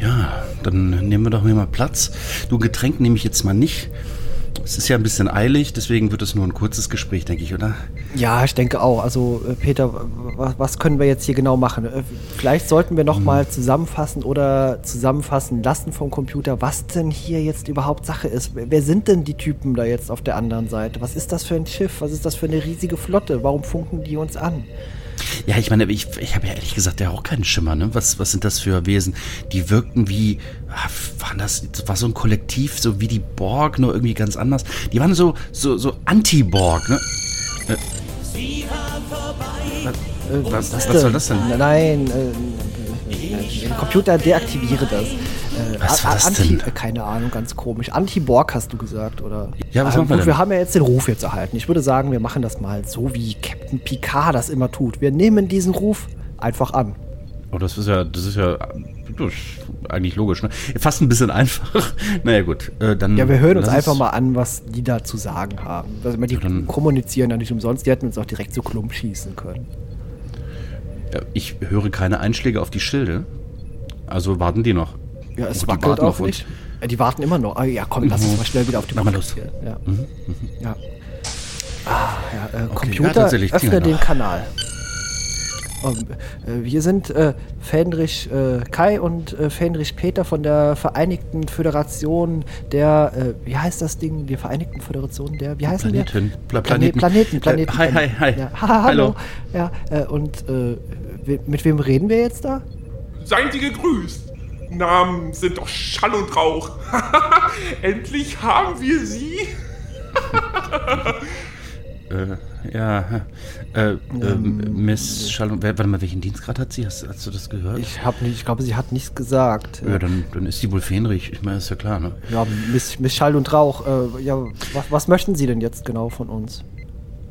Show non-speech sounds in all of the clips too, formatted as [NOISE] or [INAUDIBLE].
Ja, dann nehmen wir doch mal Platz. Du Getränk nehme ich jetzt mal nicht. Es ist ja ein bisschen eilig, deswegen wird es nur ein kurzes Gespräch, denke ich, oder? Ja, ich denke auch. Also äh, Peter, was, können wir jetzt hier genau machen? Äh, Vielleicht sollten wir noch Hm. mal zusammenfassen oder zusammenfassen lassen vom Computer, was denn hier jetzt überhaupt Sache ist. Wer wer sind denn die Typen da jetzt auf der anderen Seite? Was ist das für ein Schiff? Was ist das für eine riesige Flotte? Warum funken die uns an? Ja, ich meine, ich, ich habe ja ehrlich gesagt ja auch keinen Schimmer, ne? Was, was sind das für Wesen? Die wirkten wie, ah, waren das, war so ein Kollektiv, so wie die Borg, nur irgendwie ganz anders. Die waren so, so, so Anti-Borg, ne? Äh, Was- das was soll das denn? Nein, äh, äh, äh, Computer deaktiviere das. Äh, Was war das Anti, denn? äh, keine Ahnung, ganz komisch. Anti-Borg hast du gesagt, oder? Ja, was Ähm, machen wir denn? Wir haben ja jetzt den Ruf jetzt erhalten. Ich würde sagen, wir machen das mal so, wie Captain Picard das immer tut. Wir nehmen diesen Ruf einfach an. Oh, das ist ja, das ist ja das ist eigentlich logisch, ne? Fast ein bisschen [LAUGHS] einfach. naja, gut. Äh, dann Ja, wir hören uns einfach mal an, was die da zu sagen haben. Also, die dann- kommunizieren ja nicht umsonst. Die hätten uns auch direkt so klump schießen können. Ich höre keine Einschläge auf die Schilde. Also warten die noch. Ja, es Oh, die wackelt warten auch auf uns. nicht. Äh, Die warten immer noch. Ah, ja, komm, lass uns mal schnell wieder auf die Mach mal los. Ja. ja. Ah, ja, äh, ja, Computer, tatsächlich, öffne den noch. Kanal. Ähm, äh, wir sind äh, Fenrich äh, Kai und äh, Fenrich Peter von der Vereinigten Föderation der, äh, wie heißt das Ding? Die Vereinigten Föderation der, wie heißen Planeten. wir? Pla- Planeten. Planeten. Planeten, Planeten. Äh, hi, hi, hi. Ja. Ha, [LAUGHS] hallo. Hallo. Ja, äh, und äh, we- mit wem reden wir jetzt da? Seien Sie gegrüßt. Namen sind doch Schall und Rauch. [LAUGHS] Endlich haben wir Sie. [LAUGHS] Äh, ja, äh, ähm, Miss Schallung, wer- warte mal, welchen Dienstgrad hat sie? Hast, hast du das gehört? Ich habe nicht, ich glaube, sie hat nichts gesagt. ja, dann, dann ist sie wohl Fähnrich. Ich meine, ist ja klar, ne? Ja, Miss, Miss Schall und Rauch. Äh, ja, was, was möchten Sie denn jetzt genau von uns?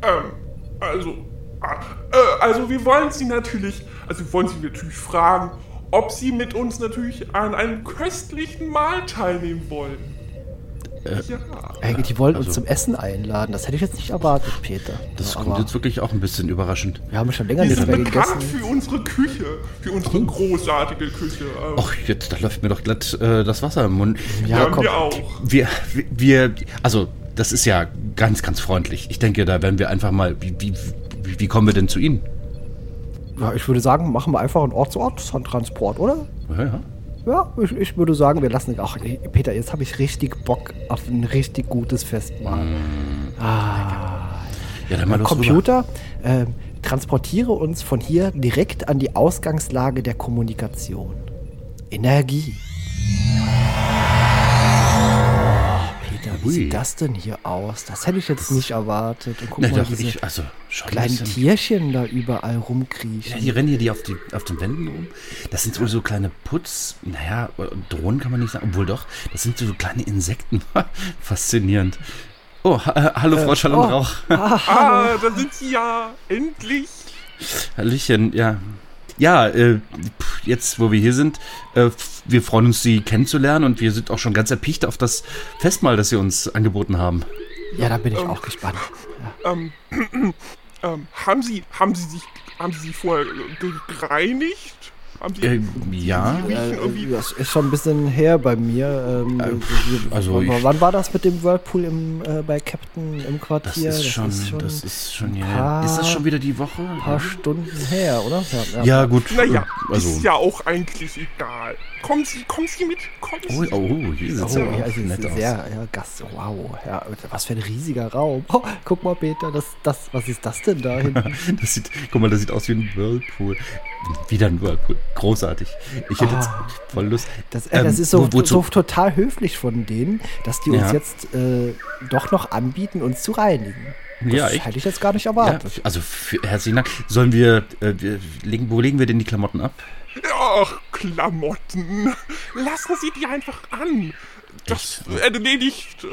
Ähm, also, ah, äh, also wir wollen Sie natürlich, also wir wollen Sie natürlich fragen, ob Sie mit uns natürlich an einem köstlichen Mahl teilnehmen wollen. ja. Äh, die wollen uns also- zum Essen einladen. Das hätte ich jetzt nicht erwartet, Peter. Das Ja, kommt jetzt wirklich auch ein bisschen überraschend. wir haben schon länger Wir nichts sind mehr bekannt gegessen. für unsere Küche, für unsere großartige Küche. Äh, Och, jetzt, da läuft mir doch glatt äh, das Wasser im Mund. Ja, ja, komm. wir auch. Wir, wir, wir, also, das ist ja ganz, ganz freundlich. Ich denke, da werden wir einfach mal, wie, wie, wie kommen wir denn zu Ihnen? Ja, ich würde sagen, machen wir einfach einen Ort-zu-Ort-Transport, oder? Ja, ja. Ja, ich, ich würde sagen, wir lassen. Ach, Peter, jetzt habe ich richtig Bock auf ein richtig gutes Festmahl. Ja, dann mal los. Computer, ähm, transportiere uns von hier direkt an die Ausgangslage der Kommunikation. Energie. Wie Ui. sieht das denn hier aus? Das hätte ich jetzt nicht erwartet. Und guck Na, mal, doch, diese ich, also, schon ein kleinen Tierchen da überall rumkriechen. Ja, die rennen hier die auf, die auf den Wänden rum. Das sind wohl so kleine Putz, naja, Drohnen kann man nicht sagen, obwohl doch, das sind so kleine Insekten. [LAUGHS] Faszinierend. Oh, ha, äh, hallo Frau Schall und oh. Rauch. Ah, da sind Sie ja. Endlich. Hallöchen, ja. Ja, äh, jetzt, wo wir hier sind, äh, wir freuen uns, Sie kennenzulernen und wir sind auch schon ganz erpicht auf das Festmahl, das Sie uns angeboten haben. Ja, da bin ich auch gespannt. Ähm, [CLEARS THROAT] ähm, haben Sie, haben Sie sich, haben Sie sich vorher gereinigt? Haben Sie, Äh, ja, irgendwie Äh, das ist schon ein bisschen her bei mir. Ähm, wir- also wann, ich- wann war das mit dem Whirlpool im, äh, bei Captain im das Quartier? ist, schon, das ist schon, ja. paar- Ist das schon wieder die Woche? ein paar Stunden her, oder? Ja, gut. Naja, äh, also. ist ja auch eigentlich egal. Kommen Sie, kommen Sie mit, kommen Sie. Oh, oh, hier sieht Oh, ja, ja also nett sehr, aus. ja, Gast, wow, ja, was für ein riesiger Raum. Oh, guck mal, Peter, das, das, was ist das denn da hinten? [LAUGHS] Das sieht, guck mal, das sieht aus wie ein Whirlpool. Wieder ein Whirlpool. Großartig. Ich hätte jetzt Ah. voll Lust. Das, äh, das Ähm, ist so, wo- so total höflich von denen, dass die uns Ja. jetzt äh, doch noch anbieten, uns zu reinigen. Das Ja, echt? hätte ich jetzt gar nicht Ja, erwartet. also für, herzlichen Dank. Sollen wir, äh, wir legen, wo legen wir denn die Klamotten ab? Ach, Klamotten. Lassen Sie die einfach an. Das erledigt, äh,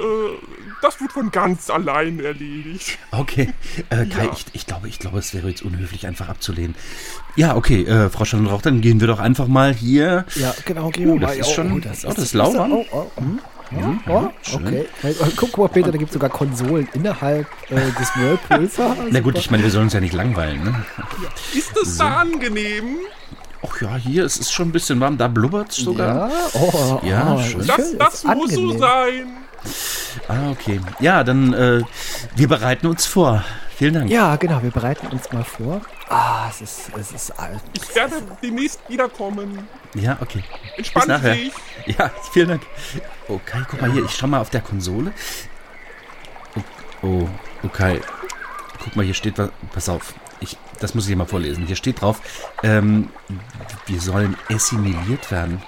das wird von ganz allein erledigt. Okay. Äh, Kai, Ja. ich, ich glaube, ich glaube, es wäre jetzt unhöflich, einfach abzulehnen. Ja, okay, äh, Frau Schallenrauch, dann gehen wir doch einfach mal hier. Ja, genau. gehen Oh, wir das mal. ist schon- oh, das ist lau, lauwarm. Oh, oh, hm. Ja, oh, okay. Äh, Guck mal, Peter, da gibt es sogar Konsolen innerhalb äh, des Whirlpools. Na gut, ich meine, wir sollen uns ja nicht langweilen, ne? Ist das da angenehm? Ach ja, hier es ist schon ein bisschen warm. Da blubbert es sogar. Ja, oh, Ja, oh, schön. Das, schön, das ist muss so angenehm. sein. Ah, okay. Ja, dann äh, wir bereiten uns vor. Vielen Dank. Ja, genau, wir bereiten uns mal vor. Ah, es ist, es ist alt. Ich werde demnächst wiederkommen. Ja, okay. Entspannen Bis Sie sich. Ja, [LAUGHS] vielen Dank. Okay, guck mal hier, ich schau mal auf der Konsole. Oh, okay. Guck mal, hier steht was. Pass auf. Ich, das muss ich dir mal vorlesen. Hier steht drauf, ähm, wir sollen assimiliert werden.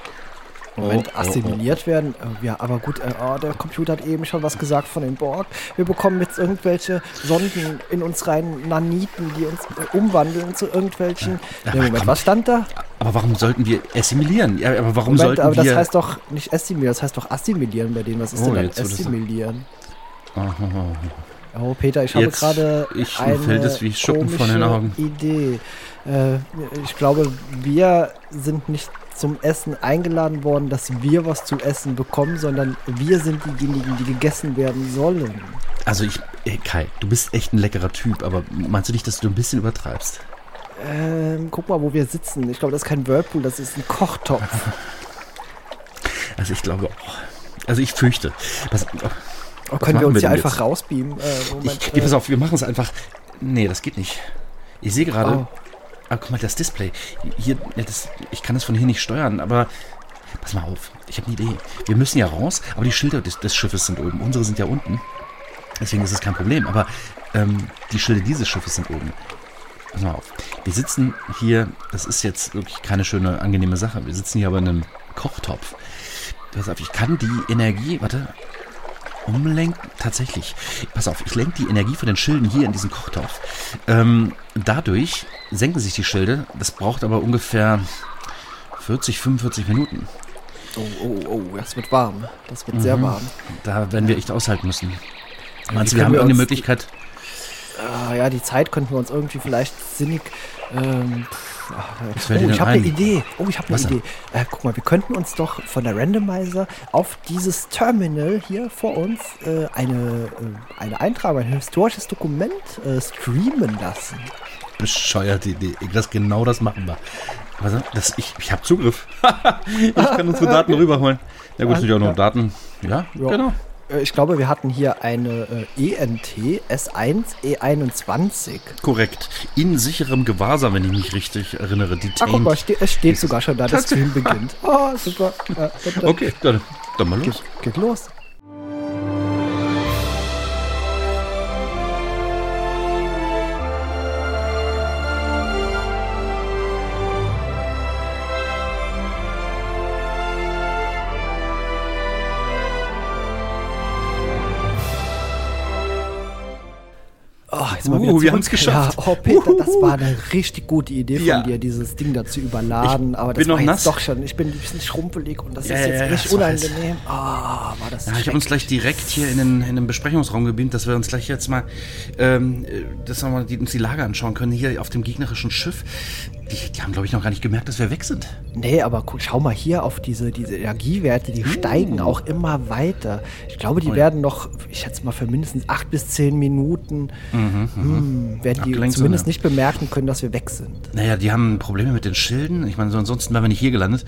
Moment, Oh, oh, assimiliert werden. Äh, Ja, aber gut, äh, oh, der Computer hat eben schon was gesagt von den Borg. Wir bekommen jetzt irgendwelche Sonden in uns rein, Naniten, die uns äh, umwandeln zu irgendwelchen. Ja, Nee, Moment, komm. was stand da? Aber warum sollten wir assimilieren? Ja, aber warum Moment, sollten aber wir. das heißt doch nicht assimilieren, das heißt doch assimilieren bei denen. Was ist Oh, denn dann assimilieren? Oh, Oh, Peter, ich habe Jetzt, gerade ich- eine fällt es wie Schuppen von den Augen. Idee. Äh, ich glaube, wir sind nicht zum Essen eingeladen worden, dass wir was zu essen bekommen, sondern wir sind diejenigen, die gegessen werden sollen. Also ich, Kai, du bist echt ein leckerer Typ, aber meinst du nicht, dass du ein bisschen übertreibst? Ähm, guck mal, wo wir sitzen. Ich glaube, das ist kein Whirlpool, das ist ein Kochtopf. [LAUGHS] Also ich glaube auch. Also ich fürchte. Das, Oh, können wir uns hier einfach jetzt? rausbeamen? Äh, Moment, ich, nee, pass äh, auf, wir machen es einfach. Nee, das geht nicht. Ich sehe gerade. Oh. Ah, guck mal, das Display. Hier, ja, das, ich kann das von hier nicht steuern, aber. Pass mal auf, ich habe eine Idee. Wir müssen ja raus, aber die Schilder des, des Schiffes sind oben. Unsere sind ja unten. Deswegen ist es kein Problem. Aber ähm, die Schilder dieses Schiffes sind oben. Pass mal auf. Wir sitzen hier, das ist jetzt wirklich keine schöne, angenehme Sache. Wir sitzen hier aber in einem Kochtopf. Pass auf, ich kann die Energie, warte, umlenken. Tatsächlich. Pass auf, ich lenke die Energie von den Schilden hier in diesen Kochtopf. Ähm, dadurch senken sich die Schilde. Das braucht aber ungefähr 40, 45 Minuten. oh, oh, oh, das wird warm. Das wird Mhm. sehr warm. Da werden wir echt aushalten müssen. Meinst du, wir haben wir irgendeine Möglichkeit? Ah, ja, die Zeit könnten wir uns irgendwie vielleicht sinnig. Ähm, ach, Was oh, ich habe eine ein? Idee. Oh, ich habe eine Was? Idee. Äh, guck mal, wir könnten uns doch von der Randomizer auf dieses Terminal hier vor uns äh, eine, äh, eine Eintragung, ein historisches Dokument äh, streamen lassen. Bescheuerte Idee. Das, genau das machen wir. Also, das, ich ich habe Zugriff. [LAUGHS] ich kann unsere Daten [LAUGHS] rüberholen. Ja gut, sind ja auch noch Daten. Ja, Ja. genau. Äh, ich glaube, wir hatten hier eine äh, ENT S1 E21. Korrekt. In sicherem Gewahrsam, wenn ich mich richtig erinnere. Detained. Ah, guck mal, ste es steht sogar schon da, der Stream beginnt. Oh, super. Äh, [LAUGHS] dann Okay, dann, dann mal los. Geht, geht los. Jetzt mal Uh, wieder wir zurück. haben's geschafft. Ja, oh, Peter, das war eine richtig gute Idee von Ja. dir, dieses Ding da zu überladen. Ich aber das bin war noch nass. doch schon. Ich bin ein bisschen schrumpelig und das Ja, ist jetzt ja, heiß. unangenehm. Ah, war das Ja, ich habe uns gleich direkt hier in den, in den Besprechungsraum gebeamt, dass wir uns gleich jetzt mal, ähm, äh, dass wir mal die, uns die Lage anschauen können, hier auf dem gegnerischen Schiff. Die, die haben, glaube ich, noch gar nicht gemerkt, dass wir weg sind. Nee, aber guck, schau mal hier auf diese, diese Energiewerte, die steigen auch immer weiter. Ich glaube, die Oh ja. werden noch, ich schätze mal, für mindestens acht bis zehn Minuten hm, werden die Abgelenkt zumindest sind, nicht bemerken können, dass wir weg sind. Naja, die haben Probleme mit den Schilden. Ich meine, so ansonsten wären wir nicht hier gelandet.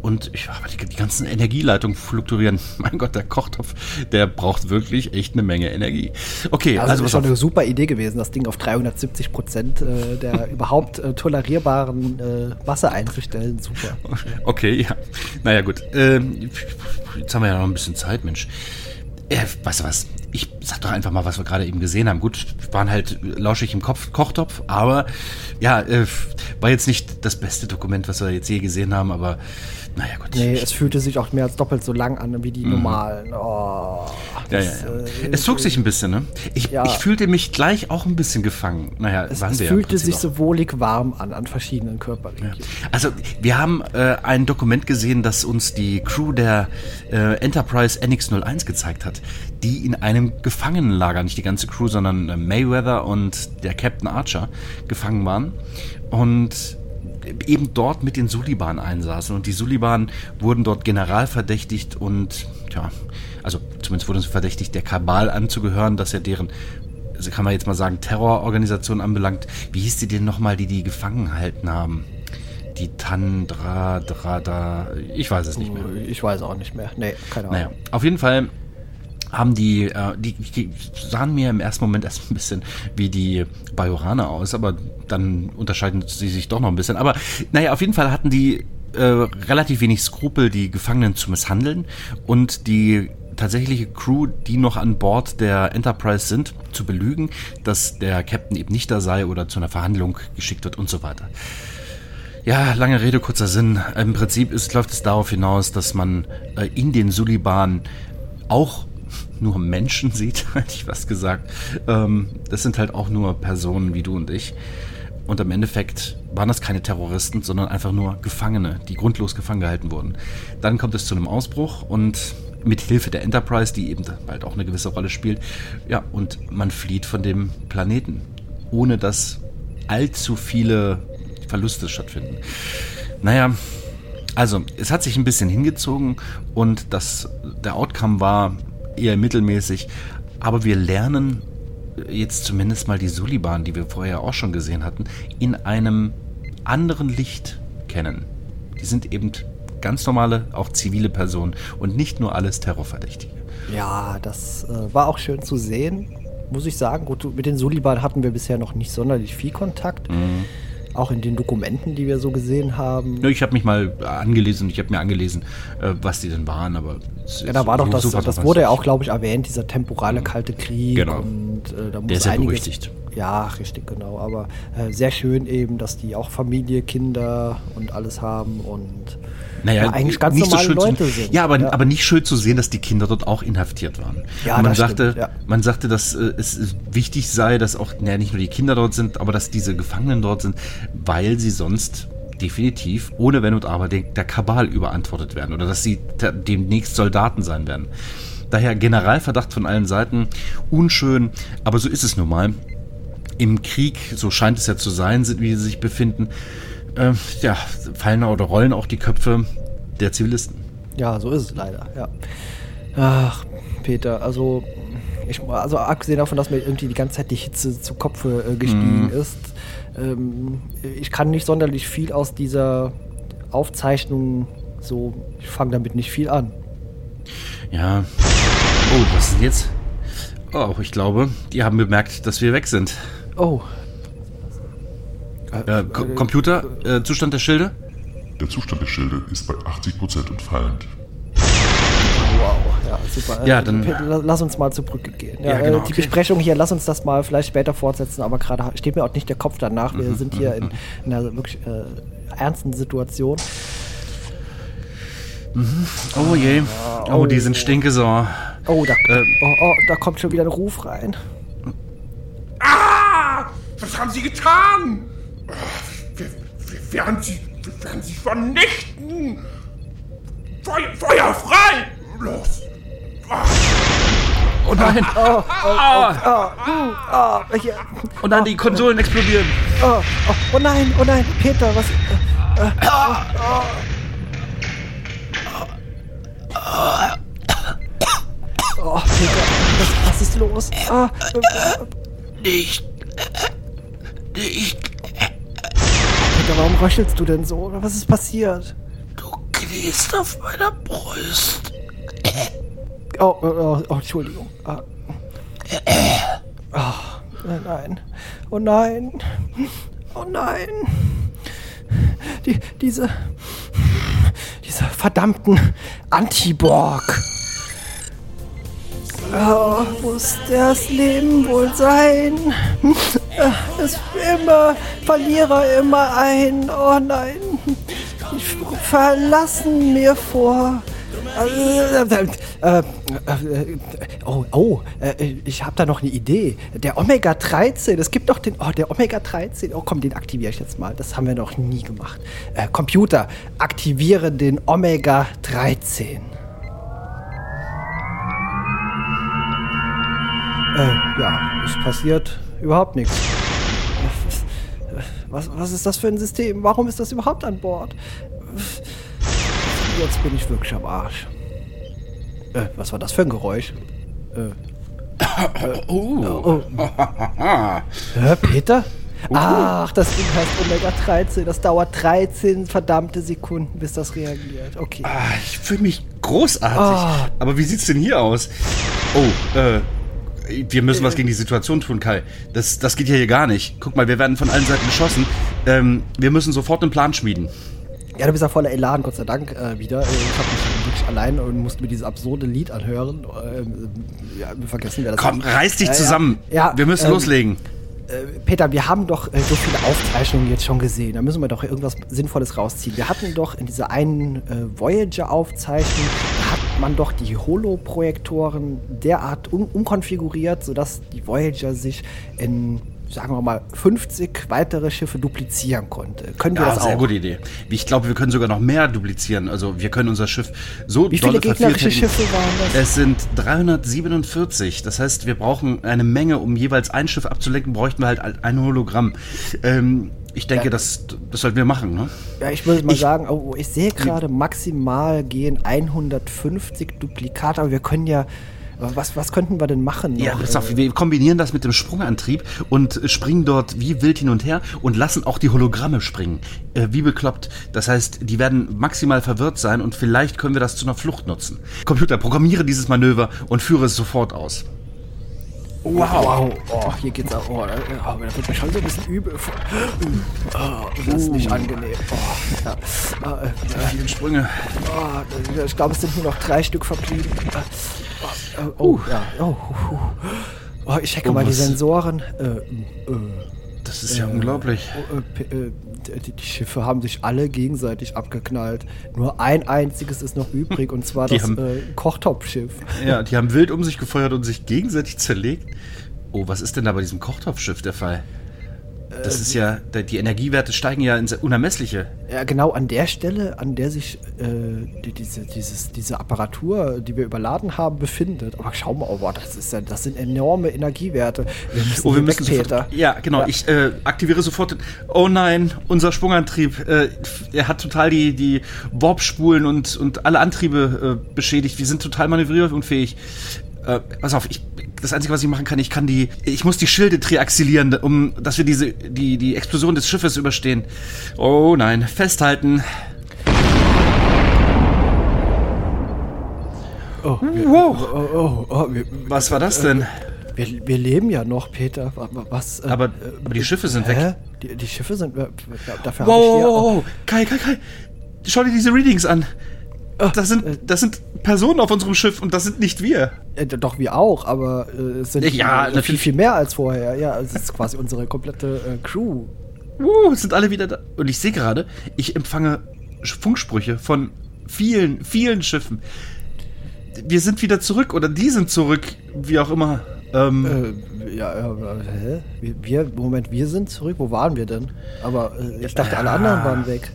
Und ich, die, die ganzen Energieleitungen fluktuieren. [LAUGHS] Mein Gott, der Kochtopf, der braucht wirklich echt eine Menge Energie. Okay, Also, also, das ist schon eine super Idee gewesen, das Ding auf 370 Prozent äh, der [LAUGHS] überhaupt äh, tolerierbaren äh, Masse einzustellen. Super. Okay, ja. Naja, gut. Ähm, jetzt haben wir ja noch ein bisschen Zeit, Mensch. Äh, weißt du was? Ich sag doch einfach mal, was wir gerade eben gesehen haben. Gut, waren halt lauschig im Kopf, Kochtopf, aber ja, äh, war jetzt nicht das beste Dokument, was wir jetzt je gesehen haben, aber naja, gut. Nee, es fühlte sich auch mehr als doppelt so lang an wie die normalen. Oh, Mhm. ja, ja, das, ja. äh, es zog sich ein bisschen, ne? Ich, Ja. ich fühlte mich gleich auch ein bisschen gefangen. Naja, Es, waren es wir ja fühlte Prinzip sich auch. so wohlig warm an, an verschiedenen Körperregionen. Also, wir haben äh, ein Dokument gesehen, das uns die Crew der äh, Enterprise NX-01 gezeigt hat, die in einem Gefangenenlager, nicht die ganze Crew, sondern äh, Mayweather und der Captain Archer gefangen waren und eben dort mit den Suliban einsaßen. Und die Suliban wurden dort generalverdächtigt und, ja, also zumindest wurden sie verdächtigt, der Kabal anzugehören, dass er deren also kann man jetzt mal sagen, Terrororganisation anbelangt. Wie hieß die denn nochmal, die die gefangen gehalten haben? die Tandra, Drada, ich weiß es nicht mehr. Ich weiß auch nicht mehr. Nee, keine Ahnung. Naja, auf jeden Fall haben die, äh, die, die sahen mir im ersten Moment erst ein bisschen wie die Bajoraner aus, aber dann unterscheiden sie sich doch noch ein bisschen. Aber naja, auf jeden Fall hatten die äh, relativ wenig Skrupel, die Gefangenen zu misshandeln und die tatsächliche Crew, die noch an Bord der Enterprise sind, zu belügen, dass der Captain eben nicht da sei oder zu einer Verhandlung geschickt wird und so weiter. Ja, lange Rede, kurzer Sinn. Im Prinzip ist, läuft es darauf hinaus, dass man äh, in den Suliban auch nur Menschen [LAUGHS] sieht, hätte ich was gesagt. Ähm, das sind halt auch nur Personen wie du und ich. Und im Endeffekt waren das keine Terroristen, sondern einfach nur Gefangene, die grundlos gefangen gehalten wurden. Dann kommt es zu einem Ausbruch und mit Hilfe der Enterprise, die eben bald auch eine gewisse Rolle spielt, ja, und man flieht von dem Planeten, ohne dass allzu viele Verluste stattfinden. Naja, also es hat sich ein bisschen hingezogen und das, der Outcome war eher mittelmäßig, aber wir lernen jetzt zumindest mal die Suliban, die wir vorher auch schon gesehen hatten, in einem anderen Licht kennen. Die sind eben ganz normale, auch zivile Personen und nicht nur alles Terrorverdächtige. Ja, das äh, war auch schön zu sehen, muss ich sagen. Gut, mit den Suliban hatten wir bisher noch nicht sonderlich viel Kontakt. Mhm. Auch in den Dokumenten, die wir so gesehen haben. Ich habe mich mal angelesen, ich habe mir angelesen, äh, was die denn waren, aber es Ja, da war doch das, das wurde ja auch, glaube ich, erwähnt, dieser temporale kalte Krieg. Genau. Und, äh, da muss Der ist ja einiges, berüchtigt. Ja, richtig, genau. Aber äh, sehr schön eben, dass die auch Familie, Kinder und alles haben und Naja, ja, eigentlich ganz nicht normale schön Leute zu, sind. Ja aber, Ja. aber nicht schön zu sehen, dass die Kinder dort auch inhaftiert waren. Ja, Und man sagte, stimmt, ja. man sagte, dass äh, es wichtig sei, dass auch naja, nicht nur die Kinder dort sind, aber dass diese Gefangenen dort sind, weil sie sonst definitiv ohne Wenn und Aber der, der Kabal überantwortet werden oder dass sie demnächst Soldaten sein werden. Daher Generalverdacht von allen Seiten, unschön, aber so ist es nun mal. Im Krieg, so scheint es ja zu sein, sind, wie sie sich befinden, äh, ja, fallen oder rollen auch die Köpfe der Zivilisten. Ja, so ist es leider, ja. Ach, Peter, also, ich, also abgesehen davon, dass mir irgendwie die ganze Zeit die Hitze zu Kopfe äh, gestiegen Mhm. ist, ähm, ich kann nicht sonderlich viel aus dieser Aufzeichnung so, ich fange damit nicht viel an. Ja. Oh, was ist denn jetzt? Oh, ich glaube, die haben bemerkt, dass wir weg sind. Oh, Äh, Co Computer, äh, Zustand der Schilde? Der Zustand der Schilde ist bei 80% und fallend. wow, ja, super. Ja, Äh, dann- la- lass uns mal zur Brücke gehen. Ja, Ja, genau, äh, die okay. Besprechung hier, lass uns das mal vielleicht später fortsetzen, aber gerade steht mir auch nicht der Kopf danach. Mhm, Wir sind hier in, in einer wirklich äh, ernsten Situation. Oh je. Oh, die sind stinkesour. Oh, da, oh, oh, da kommt schon wieder ein Ruf rein. Ah! Was haben Sie getan? Ah, Wir, wir, werden Sie, wir werden Sie vernichten! Feuer, Feuer frei! Los! Oh nein. Oh, hier, Oh nein, die Konsolen explodieren. oh, oh, oh nein, oh nein, Peter, was. Äh, äh, oh, Peter, was, was ist los? Ah, äh, Nicht. Nicht. Peter, warum röchelst du denn so? Was ist passiert? Du kniest auf meiner Brust. Oh, oh, oh, oh Entschuldigung. Ah. Oh, nein. Oh nein. Oh nein. Die, diese. Diese verdammten Antiborg. Oh, muss das Leben wohl sein? Es immer Verlierer immer ein. Oh nein. Die verlassen mir vor. Äh, äh, äh, oh, oh, äh, ich habe da noch eine Idee. Der Omega 13, es gibt doch den, oh, der Omega 13. Oh, komm, den aktiviere ich jetzt mal. Das haben wir noch nie gemacht. Äh, Computer, aktiviere den Omega 13. Äh, ja, es passiert überhaupt nichts. Was, was ist das für ein System? Warum ist das überhaupt an Bord? Jetzt bin ich wirklich am Arsch. Äh, was war das für ein Geräusch? Äh, Oh. oh. [LAUGHS] Hä, Peter? Ach, das Ding heißt Omega 13. Das dauert 13 verdammte Sekunden, bis das reagiert. Okay. Ah, ich fühle mich großartig. Ah. Aber wie sieht's denn hier aus? Oh, äh, wir müssen was gegen die Situation tun, Kai. Das, das geht ja hier gar nicht. Guck mal, wir werden von allen Seiten beschossen. Ähm, wir müssen sofort einen Plan schmieden. Ja, du bist ja voller Elan, Gott sei Dank, äh, wieder. Äh, Ich habe mich wirklich allein und musste mir dieses absurde Lied anhören. Ähm, ja, wir vergessen, wer das Komm, reiß dich zusammen. Ja, wir müssen ähm, loslegen. Äh, Peter, wir haben doch äh, so viele Aufzeichnungen jetzt schon gesehen. Da müssen wir doch irgendwas Sinnvolles rausziehen. Wir hatten doch in dieser einen äh, Voyager-Aufzeichnung, da hat man doch die Holo-Projektoren derart um, umkonfiguriert, sodass die Voyager sich in, sagen wir mal, 50 weitere Schiffe duplizieren konnte. Können wir Ja, das sehr auch? gute Idee. Ich glaube, wir können sogar noch mehr duplizieren. Also wir können unser Schiff so Wie viele gegnerische. Schiffe waren das? Es sind 347. Das heißt, wir brauchen eine Menge, um jeweils ein Schiff abzulenken, bräuchten wir halt ein Hologramm. Ähm, ich denke, das, das sollten wir machen, ne? Ja, ich würde mal Ich- sagen, oh, ich sehe gerade maximal gehen 150 Duplikate, aber wir können ja, was, was könnten wir denn machen? Ja, pass auf, Äh, wir kombinieren das mit dem Sprungantrieb und springen dort wie wild hin und her und lassen auch die Hologramme springen. Äh, wie bekloppt. Das heißt, die werden maximal verwirrt sein und vielleicht können wir das zu einer Flucht nutzen. Computer, programmiere dieses Manöver und führe es sofort aus. Wow, oh, hier geht's auch, oh, da, da wird mir schon so ein bisschen übel. Oh, das ist nicht angenehm. Oh, ja. Ah, äh, Vielen Sprünge. oh, ich glaube, es sind nur noch drei Stück verblieben. Ah, oh, oh, ja, oh, oh, ich checke Oh, mal die Sensoren. Äh, äh, Das ist ja unglaublich. Oh, äh, äh, die, die Schiffe haben sich alle gegenseitig abgeknallt. Nur ein einziges ist noch übrig und zwar Die das haben- äh, Kochtopfschiff. Ja, [LAUGHS] die haben wild um sich gefeuert und sich gegenseitig zerlegt. Oh, was ist denn da bei diesem Kochtopfschiff der Fall? Das ist ja, die Energiewerte steigen ja ins Unermessliche. Ja, genau an der Stelle, an der sich äh, die, diese, dieses, diese Apparatur, die wir überladen haben, befindet. Aber schau mal, oh, boah, das, ist ja, das sind enorme Energiewerte. Wir Oh, wir müssen sofort, Peter. Ja, genau. Ich äh, aktiviere sofort. Oh nein, unser Sprungantrieb. Äh, er hat total die, die Warpspulen und, und alle Antriebe äh, beschädigt. Wir sind total manövrierunfähig. Äh, pass auf, ich, das Einzige, was ich machen kann, ich kann die, ich muss die Schilde triaxilieren, um, dass wir diese, die, die Explosion des Schiffes überstehen. Oh nein, festhalten. Oh, wir, Wow. oh, oh, oh, wir, Was war das denn? wir, wir leben ja noch, Peter. Wa- wa- Was? äh, Aber, äh, aber die Schiffe sind hä? weg. Die, die Schiffe sind. äh, Dafür Wow, habe ich hier. wow. Kai, Kai, Kai. Schau dir diese Readings an. Das sind, das sind Personen auf unserem Schiff und das sind nicht wir. Äh, doch, wir auch, aber äh, es sind Ja, äh, viel, viel mehr als vorher. Ja, es ist quasi unsere komplette äh, Crew. Uh, sind alle wieder da. Und ich sehe gerade, ich empfange Funksprüche von vielen, vielen Schiffen. Wir sind wieder zurück oder die sind zurück, wie auch immer. Ähm, Äh, ja, ja, äh, hä? Wir, wir, Moment, wir sind zurück. Wo waren wir denn? Aber äh, ich dachte, alle anderen waren weg.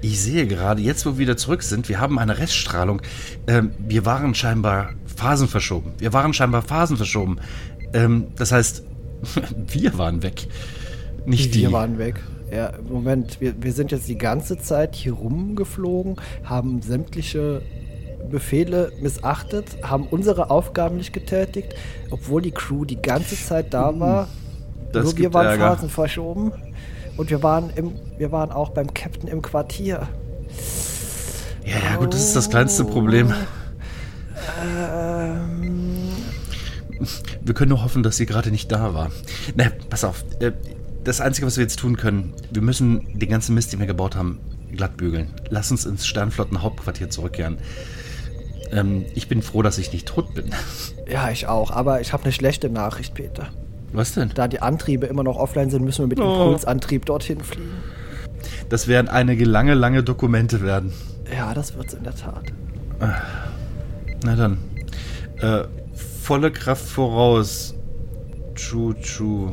Ich sehe gerade, jetzt wo wir wieder zurück sind, wir haben eine Reststrahlung. Ähm, wir waren scheinbar phasenverschoben. Wir waren scheinbar phasenverschoben. Ähm, das heißt, [LAUGHS] wir waren weg. Nicht die. Wir waren weg. Ja, Moment, wir, wir sind jetzt die ganze Zeit hier rumgeflogen, haben sämtliche Befehle missachtet, haben unsere Aufgaben nicht getätigt, obwohl die Crew die ganze Zeit da war. Das Nur wir waren Ärger. Phasen verschoben. Und wir waren, im, wir waren auch beim Captain im Quartier. Ja, ja, gut, das ist das kleinste Problem. Ähm, Wir können nur hoffen, dass sie gerade nicht da war. Ne, pass auf. äh, Das Einzige, was wir jetzt tun können, wir müssen den ganzen Mist, den wir gebaut haben, glatt bügeln. Lass uns ins Sternflotten-Hauptquartier zurückkehren. Ähm, ich bin froh, dass ich nicht tot bin. ja, ich auch. Aber ich habe eine schlechte Nachricht, Peter. Was denn? Da die Antriebe immer noch offline sind, müssen wir mit Oh. Impulsantrieb dorthin fliegen. Das werden einige lange, lange Dokumente werden. Ja, das wird's in der Tat. Na dann. Äh, volle Kraft voraus. Chu, chu.